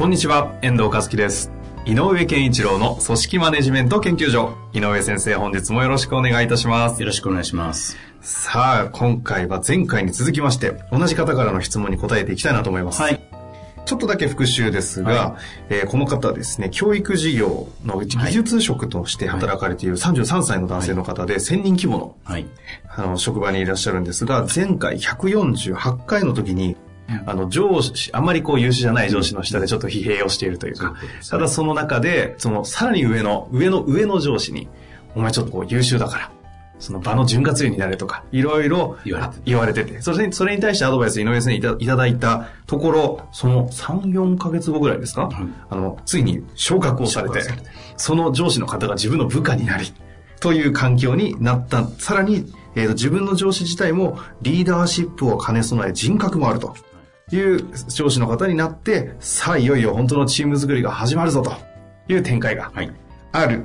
こんにちは、遠藤和樹です。井上健一郎の組織マネジメント研究所。井上先生、本日もよろしくお願いいたします。よろしくお願いします。さあ、今回は前回に続きまして、同じ方からの質問に答えていきたいなと思います。はい。ちょっとだけ復習ですが、はえーこの方はですね、教育事業のうち技術職として働かれている33歳の男性の方で、1000人規模のはい。あの、職場にいらっしゃるんですが、前回148回の時に、あの、上司、あんまりこう優秀じゃない上司の下でちょっと疲弊をしているというか、ただその中で、その、さらに上の、上の上の上司に、お前ちょっとこう優秀だから、その場の潤滑油になれとか、いろいろ言われてて。て、それに、それに対してアドバイス井上先生にいたいただいたところ、その3、4ヶ月後ぐらいですか、あの、ついに昇格をされて昇格されて、その上司の方が自分の部下になり、という環境になった。さらに、えーと自分の上司自体もリーダーシップを兼ね備え人格もあるという上司の方になって、さあいよいよ本当のチーム作りが始まるぞという展開がはい。ある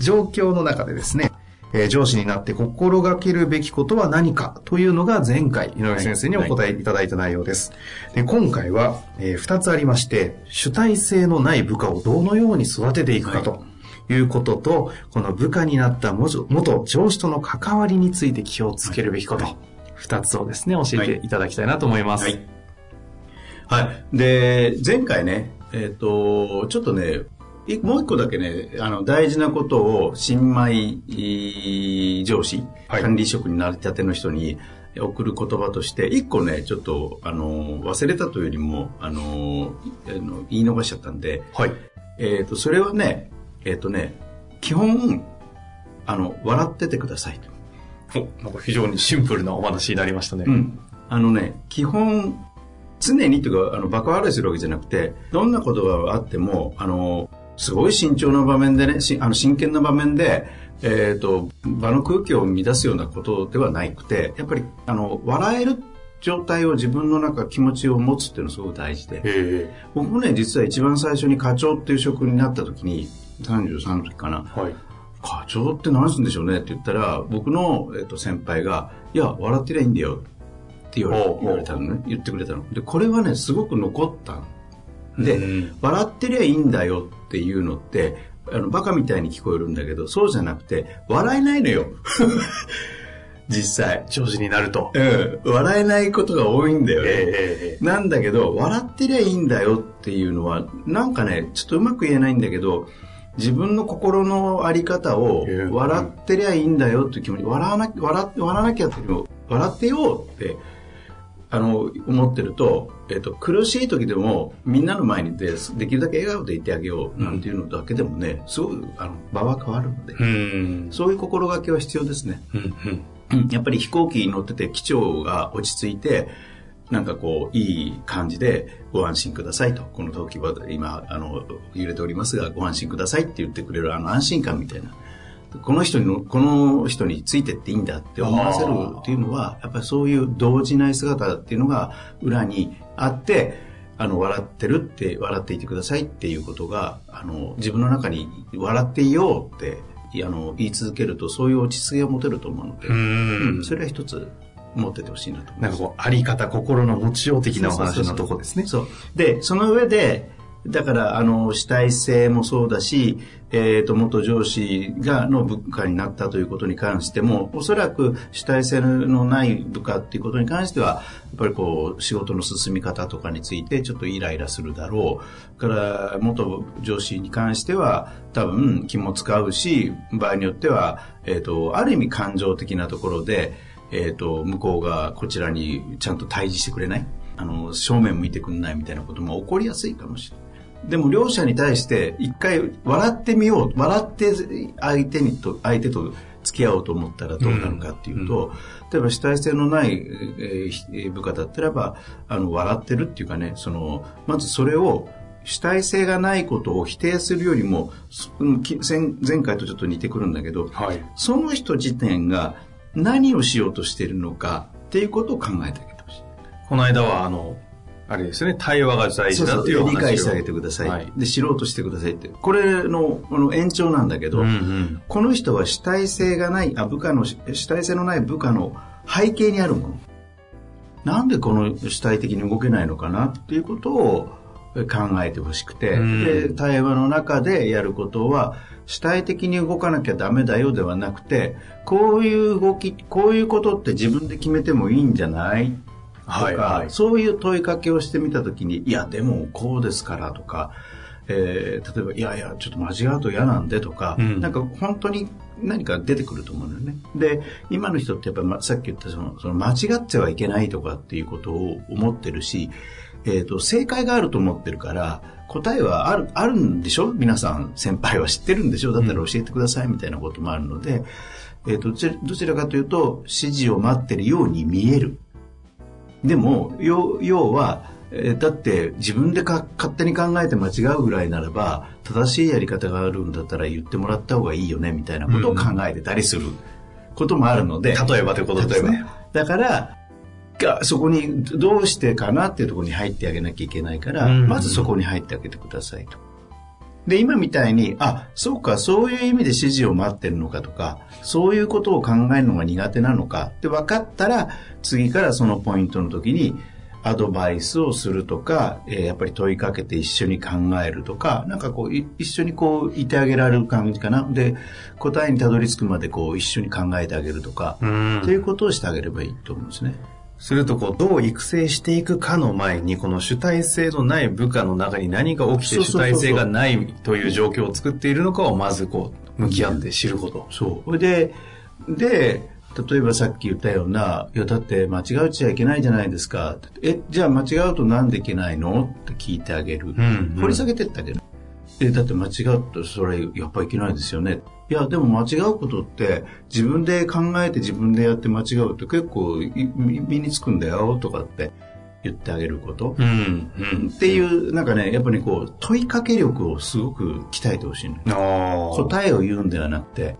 状況の中でですね、えー上司になって心がけるべきことは何かというのが前回井上先生にお答えいただいた内容です。で今回は、え2つありまして、主体性のない部下をどのように育てていくかということと、この部下になった元元上司との関わりについて気をつけるべきこと、2つをですね、教えていただきたいなと思います。はい。はい。で、前回ね、えっ、と、ちょっとね、いもう一個だけね、あの、大事なことを、新米い上司、はい管理職になりたての人に送る言葉として、一個ね、ちょっと、あの、忘れたというよりも、あの、あの言い逃しちゃったんで、はい。えっ、と、それはね、えっ、とね、基本、あの、笑っててください。おなんか非常にシンプルなお話になりましたね。うん。あのね、基本、常にというか、あの、バカ笑いするわけじゃなくて、どんなことがあっても、あの、すごい慎重な場面でね、しあの真剣な場面で、えっ、と、場の空気を乱すようなことではなくて、やっぱり、あの、笑える状態を自分の中、気持ちを持つっていうのはすごく大事で。え僕もね、実は一番最初に課長っていう職になった時に、33の時かな。えはい。課長って何するんでしょうねって言ったら、僕の、えっと先輩が、いや、笑ってりゃいいんだよって言われ言われたのね。言ってくれたの。で、これはね、すごく残ったので、うん笑ってりゃいいんだよっていうのって、あの、バカみたいに聞こえるんだけど、そうじゃなくて、笑えないのよ。実際。上司になると。うん。笑えないことが多いんだよね。ええなんだけど、笑ってりゃいいんだよっていうのは、なんかね、ちょっとうまく言えないんだけど、自分の心のあり方をええ、笑ってりゃいいんだよっていう気持ち、笑わな、笑って、笑わなきゃっていうよりも、笑ってよって、あの、思ってると、えっと、苦しい時でも、みんなの前にで、できるだけ笑顔でいてあげようなんていうのだけでもね、すごく、あの、場は変わるので、うん。そういう心がけは必要ですね。やっぱり飛行機に乗ってて機長が落ち着いて、なんかこう、いい感じでご安心くださいと。この時は今、あの、揺れておりますが、ご安心くださいって言ってくれるあの安心感みたいな。この人にの、この人についてっていいんだって思わせるっていうのは、やっぱりそういう動じない姿っていうのが裏にあって、あの、笑ってるって、笑っていてくださいっていうことが、あの、自分の中に笑っていようって、あの、言い続けると、そういう落ち着きが持てると思うので、ううんん。それは一つ持っててほしいなと。なんかこう、あり方、心の持ちよう的なお話のとこですね。そう。で、その上で、だから、あの、主体性もそうだし、えっ、と、元上司が、の部下になったということに関しても、おそらく主体性のない部下っていうことに関しては、やっぱりこう、仕事の進み方とかについてちょっとイライラするだろう。から、元上司に関しては、多分気も使うし、場合によっては、えっ、と、ある意味感情的なところで、えっ、と、向こうがこちらにちゃんと対峙してくれない？あの、正面向いてくんないみたいなことも起こりやすいかもしれない。でも両者に対して一回笑ってみよう。笑って相手にと、相手と付付き合おうと思ったらどうなるかっていうと、例えば主体性のない、えー部下だったらば、あの、笑ってるっていうかね、その、まずそれを、主体性がないことを否定するよりも、前回とちょっと似てくるんだけど、はい。その人自体が何をしようとしているのかっていうことを考えてあげてほしい。この間は、あの、あれですね、対話が大事だっていうお話を。理解してあげてください,、はい。で知ろうとしてくださいって。これのこの延長なんだけど、うんうん。この人は主体性がないあ部下の主体性のない部下の背景にあるもの。なんでこの主体的に動けないのかなっていうことを考えてほしくて、うん。で対話の中でやることは主体的に動かなきゃダメだよではなくてこういう動きこういうことって自分で決めてもいいんじゃないはいはい。そういう問いかけをしてみたときに、いや、でもこうですからとか、えー例えば、いやいや、ちょっと間違うと嫌なんでとか、うん。なんか本当に何か出てくると思うのよね。で、今の人ってやっぱり、まさっき言ったその、その間違ってはいけないとかっていうことを思ってるし、えっ、と、正解があると思ってるから、答えはある、あるんでしょ？皆さん、先輩は知ってるんでしょ？だったら教えてくださいみたいなこともあるので、えっ、と、どちらどちらかというと、指示を待ってるように見える。でも、要要は、えーだって自分でか勝手に考えて間違うぐらいならば、正しいやり方があるんだったら言ってもらった方がいいよね、みたいなことを考えてたりすることもあるので。例えばということですね。だから、がそこにどうしてかなっていうところに入ってあげなきゃいけないから、うんまずそこに入ってあげてくださいと。で、今みたいに、あ、そうか、そういう意味で指示を待ってるのかとか、そういうことを考えるのが苦手なのかって分かったら、次からそのポイントの時に、アドバイスをするとか、えーやっぱり問いかけて一緒に考えるとか、なんかこう、い一緒にこう、いてあげられる感じかな。で、答えにたどり着くまでこう、一緒に考えてあげるとか、うんっていうことをしてあげればいいと思うんですね。すると、こう、どう育成していくかの前に、この主体性のない部下の中に何が起きて主体性がないという状況を作っているのかを、まずこう、向き合って知ること。そう。で、で、例えばさっき言ったような、いや、だって間違うちゃいけないじゃないですか。え、じゃあ間違うとなんでいけないの？って聞いてあげる。んうん掘り下げてってあげる。え、だって間違うとそれやっぱいけないですよね。いや、でも間違うことって自分で考えて自分でやって間違うって結構い身身につくんだよとかって言ってあげること。うん。うん。っていう、なんかね、やっぱりこう、問いかけ力をすごく鍛えてほしいの。答えを言うんではなくて、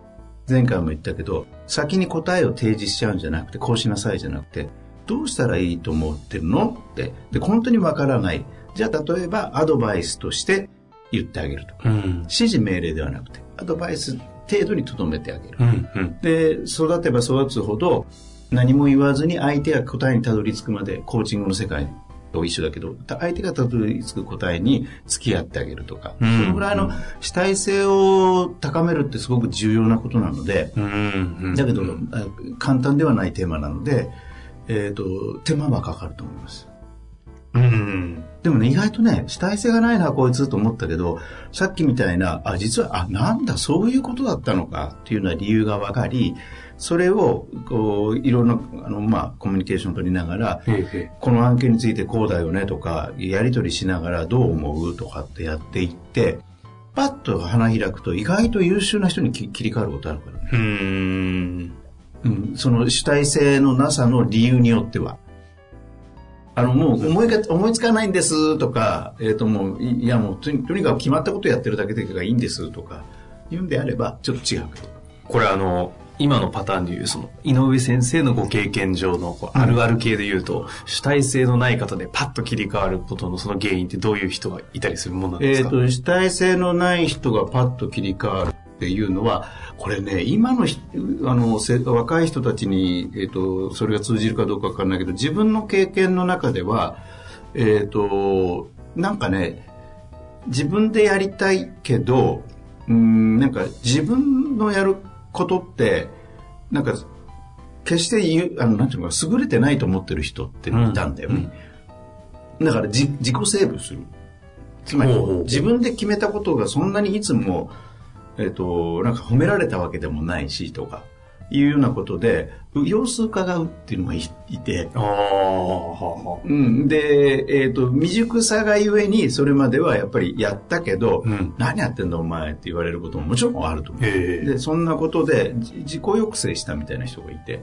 前回も言ったけど、先に答えを提示しちゃうんじゃなくて、こうしなさいじゃなくて、どうしたらいいと思ってるのって。で、本当にわからない。じゃあ、例えば、アドバイスとして言ってあげるとか。うん。指示命令ではなくて、アドバイス程度に留めてあげる。うん。うん。で、育てば育つほど、何も言わずに相手が答えにたどり着くまで、コーチングの世界と一緒だけど、相手がたどり着く答えに付き合ってあげるとか、うんそのぐらいの主体性を高めるってすごく重要なことなので、うん。だけど、あ簡単ではないテーマなので、えっ、と、手間はかかると思います。うん。でもね、意外とね、主体性がないな、こいつと思ったけど、さっきみたいな、あ、実は、あ、なんだ、そういうことだったのかっていうような理由が分かり、それを、こう、いろんな、あの、まあ、コミュニケーションを取りながら、この案件についてこうだよねとか、やり取りしながらどう思うとかってやっていって、パッと花開くと意外と優秀な人にき切り替わることあるからね。え。うん。うん、その主体性のなさの理由によっては。あの、もう思いが、思いつかないんですとか、えっ、ともう、いいやもうとに、とにかく決まったことやってるだけでがいいんですとか、言うんであれば、ちょっと違うけど。これあの、今のパターンでいう、その、井上先生のご経験上のこうあるある系で言うと、主体性のない方でパッと切り替わることのその原因ってどういう人がいたりするものなんですか？えっ、と、主体性のない人がパッと切り替わるっていうのは、これね、今のひあのせ若い人たちに、えっ、と、それが通じるかどうかわかんないけど、自分の経験の中では、えっ、と、なんかね、自分でやりたいけど、うん、なんか自分のやることって、なんか、決して言う、あの、なんていうのか、優れてないと思ってる人っていたんだよね。だからじ自己セーブする。つまり自分で決めたことがそんなにいつも、えっ、と、なんか褒められたわけでもないしとか、いうようなことで、様子伺うっていうのがいて、ああ、はうん、で、えっ、と、未熟さがゆえに、それまではやっぱりやったけど、うん。何やってんだお前って言われることももちろんあると思う。で、そんなことでじ自己抑制したみたいな人がいて。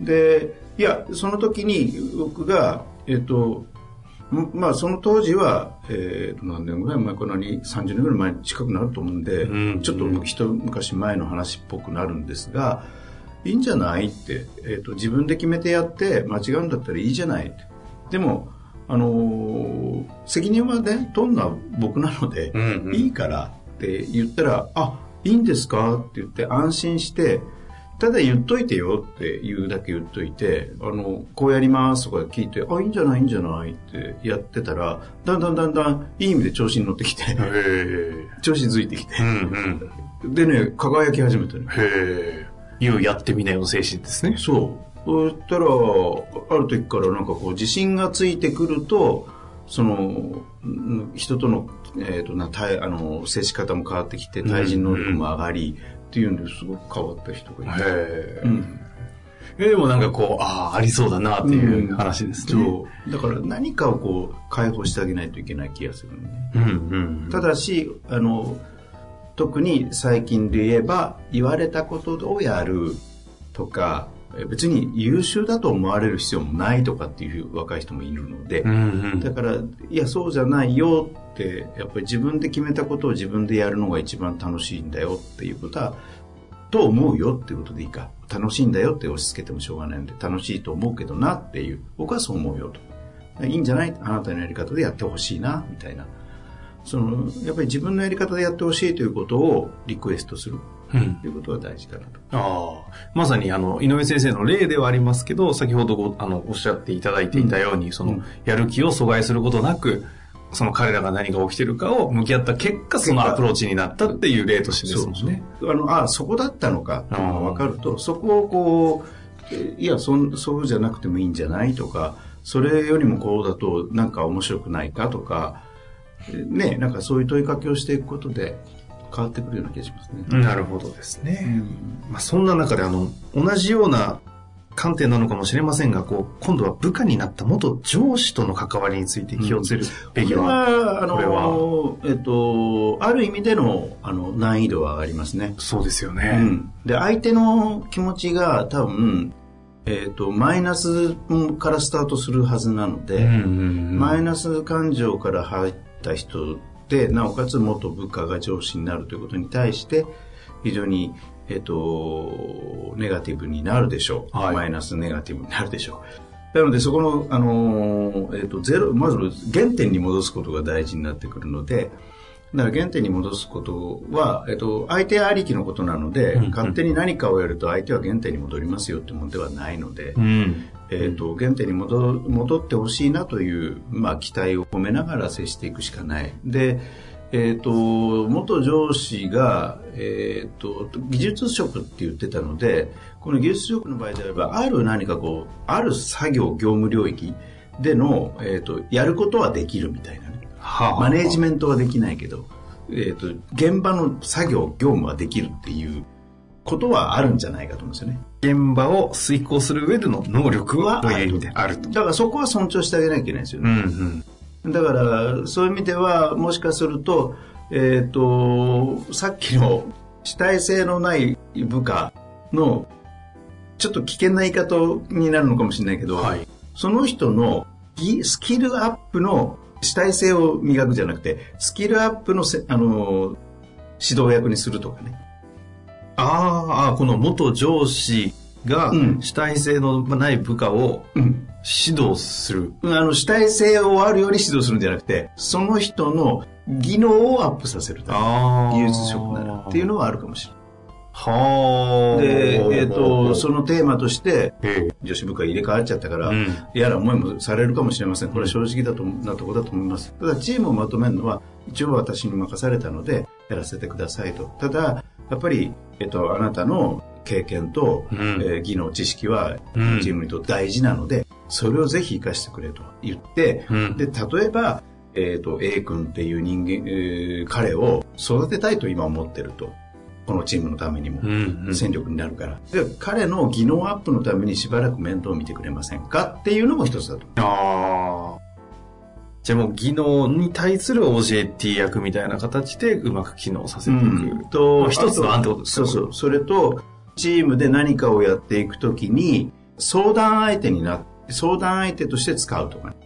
で、いや、その時に僕が、えっ、と、んまあ、その当時は、えーと、何年ぐらい前かなに、30年ぐらい前に近くなると思うんで、うんちょっと一昔前の話っぽくなるんですが、いいんじゃないって、えーと、自分で決めてやって、間違うんだったらいいじゃない。でも、あのー責任はね、取んのは僕なので、うんうんいいからって言ったら、あ、いいんですかって言って安心して、ただ言っといてよって言うだけ言っといて、あの、こうやりますとか聞いて、あ、いいんじゃないいいんじゃないってやってたら、だんだんだんだんいい意味で調子に乗ってきて。調子づいてきてう、んうん。でね、輝き始めたね。へえ。いうやってみなよ精神ですね。そう。そしたら、ある時からなんかこう自信がついてくると、その、うん人との、えっ、とな、対あの、接し方も変わってきて、対人能力も上がり、っていうんですごく変わった人がいて。うんえでもなんかこう、ああ、ありそうだなっていう話ですね。そう。だから何かをこう、解放してあげないといけない気がするね。うんうん。ただし、あの、特に最近で言えば、言われたことをやるとか、え別に優秀だと思われる必要もないとかっていう若い人もいるので、うんうん。だから、いや、そうじゃないよって、やっぱり自分で決めたことを自分でやるのが一番楽しいんだよっていうことは、と思うよっていうことでいいか。楽しいんだよって押し付けてもしょうがないんで、楽しいと思うけどなっていう、僕はそう思うよと。いいんじゃない？あなたのやり方でやってほしいな、みたいな。その、やっぱり自分のやり方でやってほしいということをリクエストするうん。ということが大事かなと。ああ、まさにあの、井上先生の例ではありますけど、先ほどご、あの、おっしゃっていただいていたように、その、うんやる気を阻害することなく、その彼らが何が起きてるかを向き合った結果、そのアプローチになったっていう例としてですもんね。あの、あ、そこだったのかっていうのが分かると、そこをこう、えいや、そん、そうじゃなくてもいいんじゃないとか、それよりもこうだとなんか面白くないかとか、えね、なんかそういう問いかけをしていくことで変わってくるような気がしますね。なるほどですね。まあ、そんな中であの、同じような観点なのかもしれませんが、こう、今度は部下になった元上司との関わりについて気をつけるべこれきは、は、あこれの、えっと、ある意味での、あの、難易度は上がりますね。そうですようね。ん、で相手の気持ちが多分、えー、とマイナスからスタートするはずなので、うんうんうんマイナス感情から入った人でなおかつ元部下が上司になるということに対して非常に、えー、とネガティブになるでしょう、はい。マイナスネガティブになるでしょう。なのでそこの、あのーえー、とゼロまず原点に戻すことが大事になってくるのでだから原点に戻すことは、えっと、相手ありきのことなので、うん。うん勝手に何かをやると相手は原点に戻りますよってものではないので、うん。えっと、原点に戻戻ってほしいなという、まあ、期待を込めながら接していくしかない。で、えっと、元上司が、えっと、技術職って言ってたので、この技術職の場合であれば、ある何かこう、ある作業、業務領域での、えっと、やることはできるみたいなね。はマネージメンメントはできないけど、えっ、と、現場の作業、業務はできるっていうことはあるんじゃないかと思うんですよね。ト。現場を遂行する上での能力は、とはいう意味であると。だからそこは尊重してあげなきゃいけないんですようね。んうん。だから、そういう意味では、もしかすると、えっ、と、さっきの主体性のない部下の、ちょっと危険な言い方になるのかもしれないけど、はい。その人のぎスキルアップの主体性を磨くじゃなくて、スキルアップのせ、あの、指導役にするとかね。あーあー、この元上司がうん主体性のない部下をうん。指導する。あの、主体性をあるように指導するんじゃなくて、その人の技能をアップさせるためあ技術職ならっていうのはあるかもしれない。はあ。で、えっ、と、そのテーマとして、え女子部下入れ替わっちゃったから、うん嫌な思いもされるかもしれません。これは正直だとなところだと思います。ただ、チームをまとめるのは、一応私に任されたので、やらせてくださいと。ただ、やっぱり、えっ、と、あなたの経験と、うん。えー技能、知識は、うん。チームにとって大事なので、それをぜひ活かしてくれと言って、うん。で、例えば、えっ、と、A 君っていう人間、えー彼を育てたいと今思ってると。このチームのためにもうんうん。戦力になるから、で彼の技能アップのためにしばらく面倒を見てくれませんかっていうのも一つだとああ。じゃあもう技能に対する OJT 役みたいな形でうまく機能させていく。とまあ一つの案ってことですか？そうそう。それとチームで何かをやっていくときに相談相手になって相談相手として使うとかね。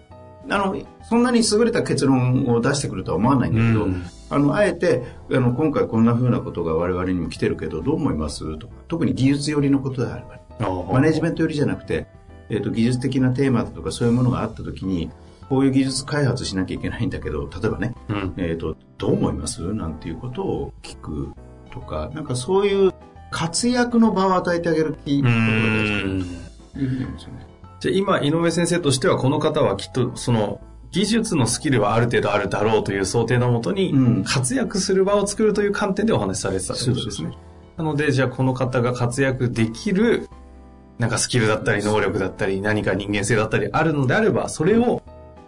あのそんなに優れた結論を出してくるとは思わないんだけど、うん。あのあえてあの今回こんな風なことが我々にも来てるけどどう思います？とか。特に技術寄りのことであればマネジメント寄りじゃなくて、えー、と技術的なテーマとかそういうものがあったときにこういう技術開発しなきゃいけないんだけど例えばねうん。えー、とどう思います？なんていうことを聞くとかなんかそういう活躍の場を与えてあげるっていううというふうに思いますよね。じゃあ今、井上先生としては、この方はきっと、その、技術のスキルはある程度あるだろうという想定のもとに、うん。活躍する場を作るという観点でお話しされてたということですね。なので、じゃあこの方が活躍できる、なんかスキルだったり、能力だったり、何か人間性だったりあるのであれば、それを、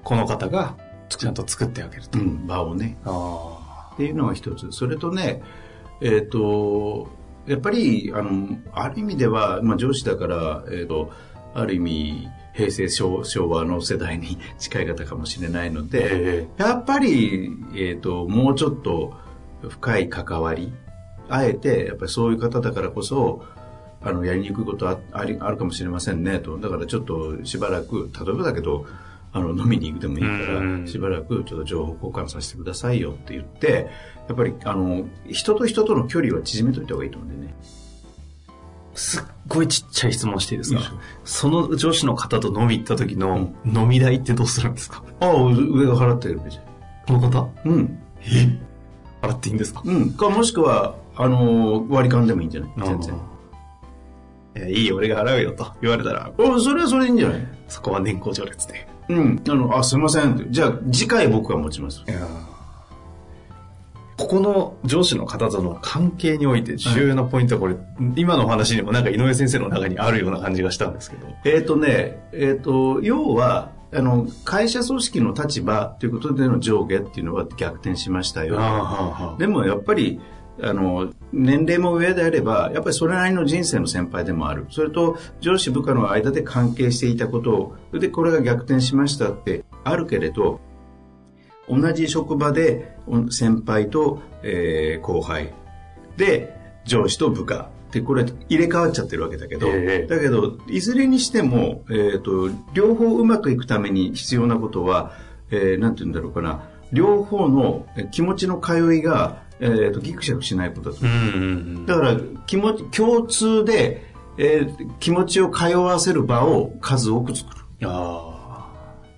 この方が、ちゃんと作ってあげると。うん、場をね。あっていうのが一つ。それとね、えっ、と、やっぱり、あの、ある意味では、まあ上司だから、えっ、と、ある意味、平成昭昭和の世代に 近い方かもしれないので、えやっぱり、えっ、と、もうちょっと深い関わり、あえて、やっぱりそういう方だからこそ、あの、やりにくいことはありあるかもしれませんね、と。だからちょっとしばらく、例えばだけど、あの、飲みに行くでもいいかうんら、しばらくちょっと情報交換させてくださいよって言って、やっぱり、あの、人と人との距離は縮めといた方がいいと思うんでね。すっごいちっちゃい質問していいですか？その上司の方と飲み行った時の飲み代ってどうするんですか？ああ、上が払ってるじこの方？ゃん。うん。え？払っていいんですか？うん。か、もしくは、あの、割り勘でもいいんじゃない？全然。いや、いいよ、俺が払うよと言われたら、おそれはそれでいいんじゃない？そこは年功序列で。うん。あの、あ、すいません。じゃあ、次回僕が持ちます。いやここの上司の方との関係において重要なポイントはこれ、今のお話にもなんか井上先生の中にあるような感じがしたんですけど。えっ、とね、えっ、と、要は、あの、会社組織の立場ということでの上下っていうのは逆転しましたよ。あでもやっぱり、あの、年齢も上であれば、やっぱりそれなりの人生の先輩でもある。それと、上司部下の間で関係していたことを、それでこれが逆転しましたってあるけれど、同じ職場でお先輩と、えー後輩。で上司と部下。ってこれ入れ替わっちゃってるわけだけど、ええ。だけどいずれにしても、えー、と両方うまくいくために必要なことは、えーなんて言うんだろうかな。両方のえー気持ちの通いが、えー、とギクシャクしないことだとうんうんうん。だから気持ち共通で、えー気持ちを通わせる場を数多く作るあ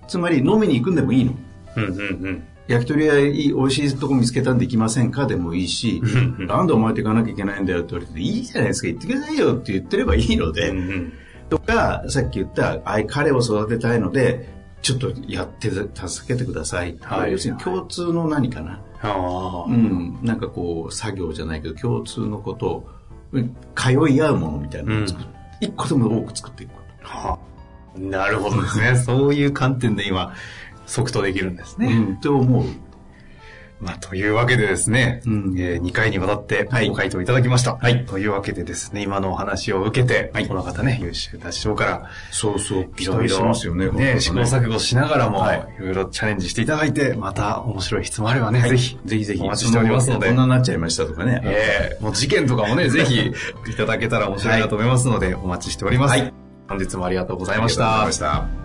つまり飲みに行くんでもいいのあ。うんうんうん。焼き鳥屋いい美味しいとこ見つけたんで行きませんかでもいいし、なんでお前と行かなきゃいけないんだよって言われて、いいじゃないですか、行ってくださいよって言ってればいいので、うんうんとか、さっき言った、あい彼を育てたいので、ちょっとやって助けてください。はい要するに共通の何かな。あうん、なんかこう、作業じゃないけど、共通のことを、うん通い合うものみたいなのを作る。一個でも多く作っていくこと。あ。はあ。なるほどですね。そういう観点で今、即答できるんですね。うん、って思う。まあ、というわけでですね、うんえ2回にわたってはいご回答いただきました。はい。というわけでですね、今のお話を受けて、この方ね、優秀な師匠から、そうそう、いろいろ、ね、試行錯誤しながらも、はいいろいろチャレンジしていただいて、また面白い質問あればね、はいぜひ、ぜひぜひ。お待ちしておりますのでこんなになっちゃいましたとかね。ええもう事件とかもね、ぜひいただけたら面白いなと思いますので、お待ちしております。はい本日もありがとうございましありがとうございたま。した。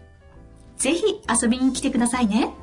ぜひ遊びに来てくださいね。